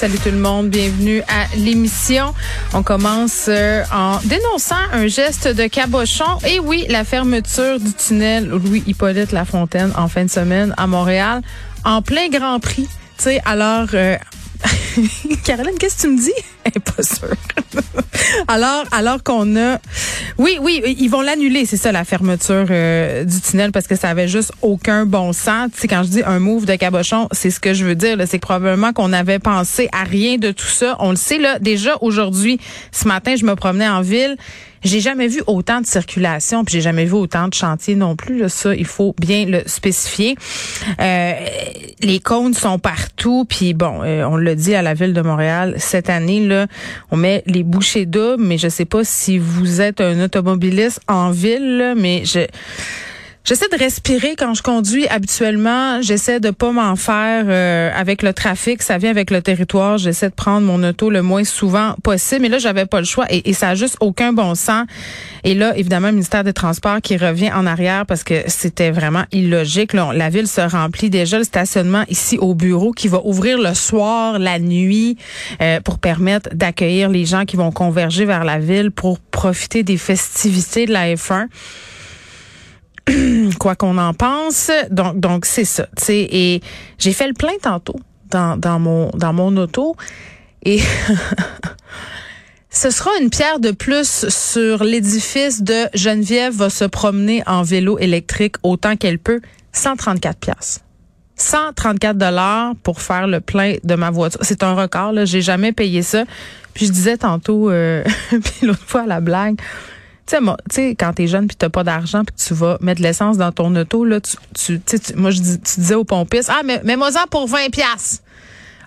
Salut tout le monde, bienvenue à l'émission. On commence euh, en dénonçant un geste de cabochon. Et oui, la fermeture du tunnel Louis-Hippolyte Lafontaine en fin de semaine à Montréal, en plein Grand Prix. Tu sais, alors, euh, Caroline, qu'est-ce que tu me dis? Alors, alors qu'on a, oui, oui, ils vont l'annuler, c'est ça la fermeture euh, du tunnel parce que ça avait juste aucun bon sens. Tu sais, quand je dis un move de cabochon, c'est ce que je veux dire. C'est probablement qu'on avait pensé à rien de tout ça. On le sait là. Déjà aujourd'hui, ce matin, je me promenais en ville. J'ai jamais vu autant de circulation, puis j'ai jamais vu autant de chantiers non plus. Là, ça, il faut bien le spécifier. Euh, les cônes sont partout, puis bon, euh, on l'a dit à la ville de Montréal cette année là, on met les bouchées doubles, mais je sais pas si vous êtes un automobiliste en ville, mais je J'essaie de respirer quand je conduis habituellement. J'essaie de pas m'en faire euh, avec le trafic. Ça vient avec le territoire. J'essaie de prendre mon auto le moins souvent possible. Mais là, j'avais pas le choix et, et, ça a juste aucun bon sens. Et là, évidemment, le ministère des Transports qui revient en arrière parce que c'était vraiment illogique. La ville se remplit déjà. Le stationnement ici au bureau qui va ouvrir le soir, la nuit, euh, pour permettre d'accueillir les gens qui vont converger vers la ville pour profiter des festivités de la F1. quoi qu'on en pense. Donc, donc c'est ça. sais Et j'ai fait le plein tantôt dans, dans, mon, dans mon auto. Et ce sera une pierre de plus sur l'édifice de Geneviève va se promener en vélo électrique autant qu'elle peut. 134 pièces. 134 dollars pour faire le plein de ma voiture. C'est un record, là. J'ai jamais payé ça. Puis je disais tantôt, euh, puis l'autre fois à la blague, tu sais, quand t'es jeune puis t'as pas d'argent puis tu vas mettre de l'essence dans ton auto, là, tu, tu, moi, je dis, tu disais au pompiste, ah, mais mets-moi-en pour 20 pièces.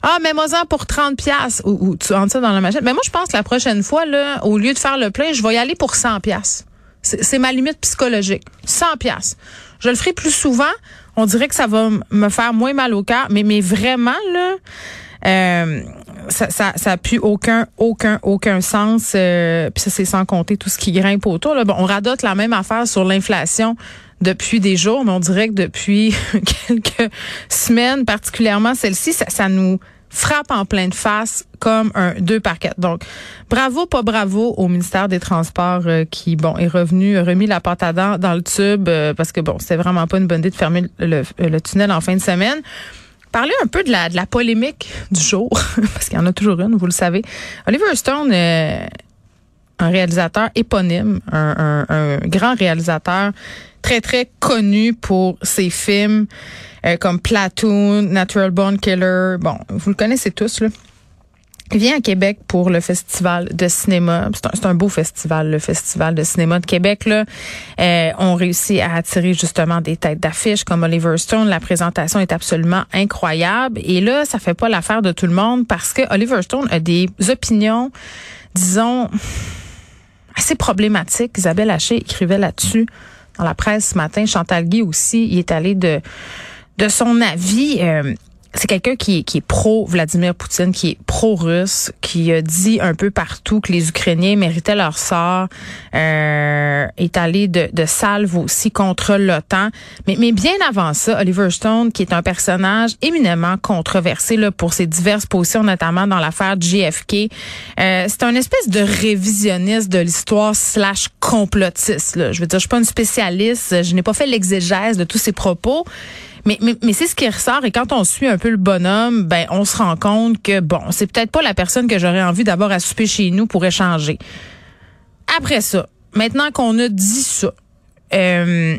Ah, mets-moi-en pour 30 pièces ou, ou, tu rentres ça dans la machine. Mais moi, je pense que la prochaine fois, là, au lieu de faire le plein, je vais y aller pour 100 pièces. C'est ma limite psychologique. 100 pièces. Je le ferai plus souvent. On dirait que ça va me faire moins mal au cœur. Mais, mais vraiment, là, euh, ça, ça, ça a plus aucun, aucun, aucun sens. Euh, puis ça, c'est sans compter tout ce qui grimpe autour. Là. Bon, on radote la même affaire sur l'inflation depuis des jours, mais on dirait que depuis quelques semaines, particulièrement celle-ci, ça, ça nous frappe en pleine face comme un deux par quatre. Donc, bravo, pas bravo au ministère des Transports euh, qui, bon, est revenu, remis la pâte à dents dans le tube parce que, bon, c'était vraiment pas une bonne idée de fermer le, le tunnel en fin de semaine parler un peu de la, de la polémique du jour, parce qu'il y en a toujours une, vous le savez. Oliver Stone, euh, un réalisateur éponyme, un, grand réalisateur très, très connu pour ses films euh, comme Platoon, Natural Born Killer. Bon, vous le connaissez tous, là. Vient à Québec pour le festival de cinéma. C'est un, beau festival, le festival de cinéma de Québec. Là, euh, on réussit à attirer justement des têtes d'affiche comme Oliver Stone. La présentation est absolument incroyable. Et là, ça fait pas l'affaire de tout le monde parce que Oliver Stone a des opinions, disons, assez problématiques. Isabelle Haché écrivait là-dessus dans la presse ce matin. Chantal Guy aussi, il est allé de de son avis. Euh, c'est quelqu'un qui, est pro Vladimir Poutine, qui est pro russe, qui a dit un peu partout que les Ukrainiens méritaient leur sort, euh, est allé de, de salve aussi contre l'OTAN. Mais, mais bien avant ça, Oliver Stone, qui est un personnage éminemment controversé là, pour ses diverses positions, notamment dans l'affaire JFK, euh, c'est un espèce de révisionniste de l'histoire slash complotiste. Là. Je veux dire, je suis pas une spécialiste, je n'ai pas fait l'exégèse de tous ses propos. Mais, mais, mais c'est ce qui ressort et quand on suit un peu le bonhomme, ben on se rend compte que bon, c'est peut-être pas la personne que j'aurais envie d'abord à souper chez nous pour échanger. Après ça, maintenant qu'on a dit ça, euh,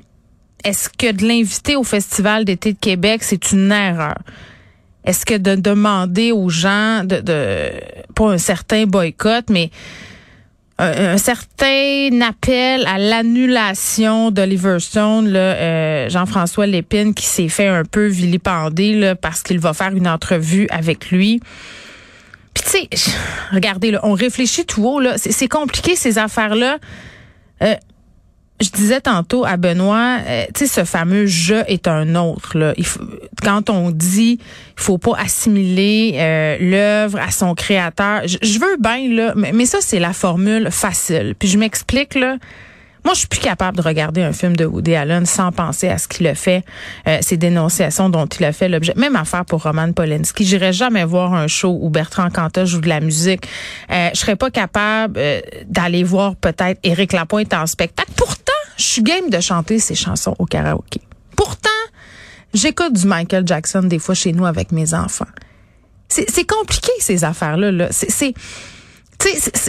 est-ce que de l'inviter au Festival d'été de Québec, c'est une erreur? Est-ce que de demander aux gens de, de pas un certain boycott, mais un, certain appel à l'annulation d'Oliver Stone, là, euh, Jean-François Lépine qui s'est fait un peu vilipender là, parce qu'il va faire une entrevue avec lui. Puis tu sais, regardez, là, on réfléchit tout haut, là, c'est compliqué ces affaires-là. Euh, je disais tantôt à Benoît, euh, tu sais, ce fameux je est un autre. Là. Quand on dit, il faut pas assimiler euh, l'œuvre à son créateur. Je, je veux bien là, mais, mais ça c'est la formule facile. Puis je m'explique là. Moi, je suis plus capable de regarder un film de Woody Allen sans penser à ce qu'il a fait, euh, ces dénonciations dont il a fait l'objet. Même affaire pour Roman Polanski. J'irais jamais voir un show où Bertrand Cantat joue de la musique. Euh, je serais pas capable euh, d'aller voir peut-être Éric Lapointe en spectacle. Pourtant, je suis game de chanter ses chansons au karaoké. Pourtant, j'écoute du Michael Jackson des fois chez nous avec mes enfants. C'est compliqué ces affaires-là. Là. C'est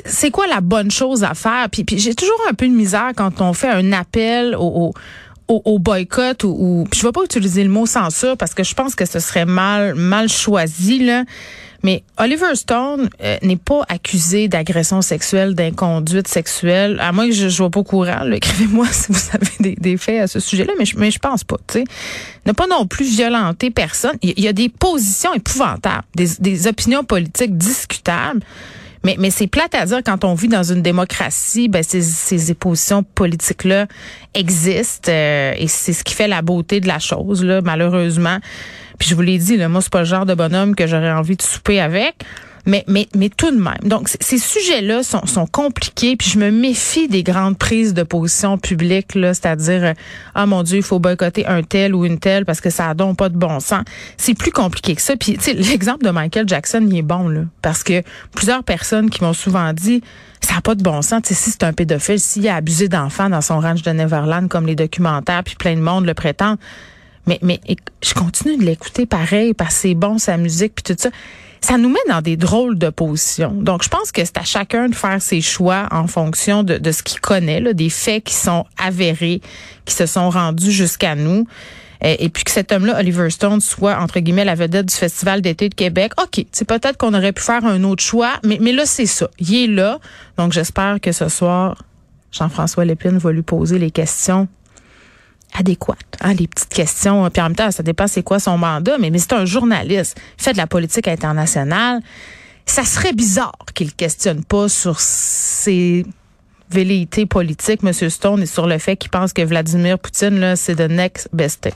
c'est quoi la bonne chose à faire? Puis, puis j'ai toujours un peu de misère quand on fait un appel au, au, au boycott ou, ou je vais pas utiliser le mot censure parce que je pense que ce serait mal mal choisi là. Mais Oliver Stone euh, n'est pas accusé d'agression sexuelle, d'inconduite sexuelle, à moins que je ne sois pas au courant. Écrivez-moi si vous avez des, des, faits à ce sujet-là, mais je, mais je pense pas. Sais, n'a pas non plus violenté personne. Il y, a des positions épouvantables, des, des opinions politiques discutables. Mais, mais c'est plate à dire quand on vit dans une démocratie, ben ces, ces positions politiques-là existent euh, et c'est ce qui fait la beauté de la chose, là, malheureusement. Puis je vous l'ai dit, là, moi, c'est pas le genre de bonhomme que j'aurais envie de souper avec. Mais, mais, mais tout de même. Donc, ces sujets-là sont, sont compliqués, puis je me méfie des grandes prises de position publiques, c'est-à-dire, euh, ah mon Dieu, il faut boycotter un tel ou une telle parce que ça a donc pas de bon sens. C'est plus compliqué que ça. Puis, tu sais, l'exemple de Michael Jackson, il est bon, là, parce que plusieurs personnes qui m'ont souvent dit, ça n'a pas de bon sens. Tu sais, si c'est un pédophile, s'il a abusé d'enfants dans son ranch de Neverland, comme les documentaires, puis plein de monde le prétend, mais, mais je continue de l'écouter pareil parce que c'est bon sa musique puis tout ça ça nous met dans des drôles de positions. Donc, je pense que c'est à chacun de faire ses choix en fonction de, de ce qu'il connaît, là, des faits qui sont avérés, qui se sont rendus jusqu'à nous. Et, puis que cet homme-là, Oliver Stone, soit, entre guillemets, la vedette du Festival d'été de Québec. OK, c'est peut-être qu'on aurait pu faire un autre choix, mais, mais là, c'est ça. Il est là. Donc, j'espère que ce soir, Jean-François Lépine va lui poser les questions adéquate. Hein, les petites questions. Puis en même temps, ça dépend c'est quoi son mandat, mais, mais c'est un journaliste, fait de la politique internationale. Ça serait bizarre qu'il questionne pas sur ses velléités politiques, M. Stone, et sur le fait qu'il pense que Vladimir Poutine, là, c'est the next best thing.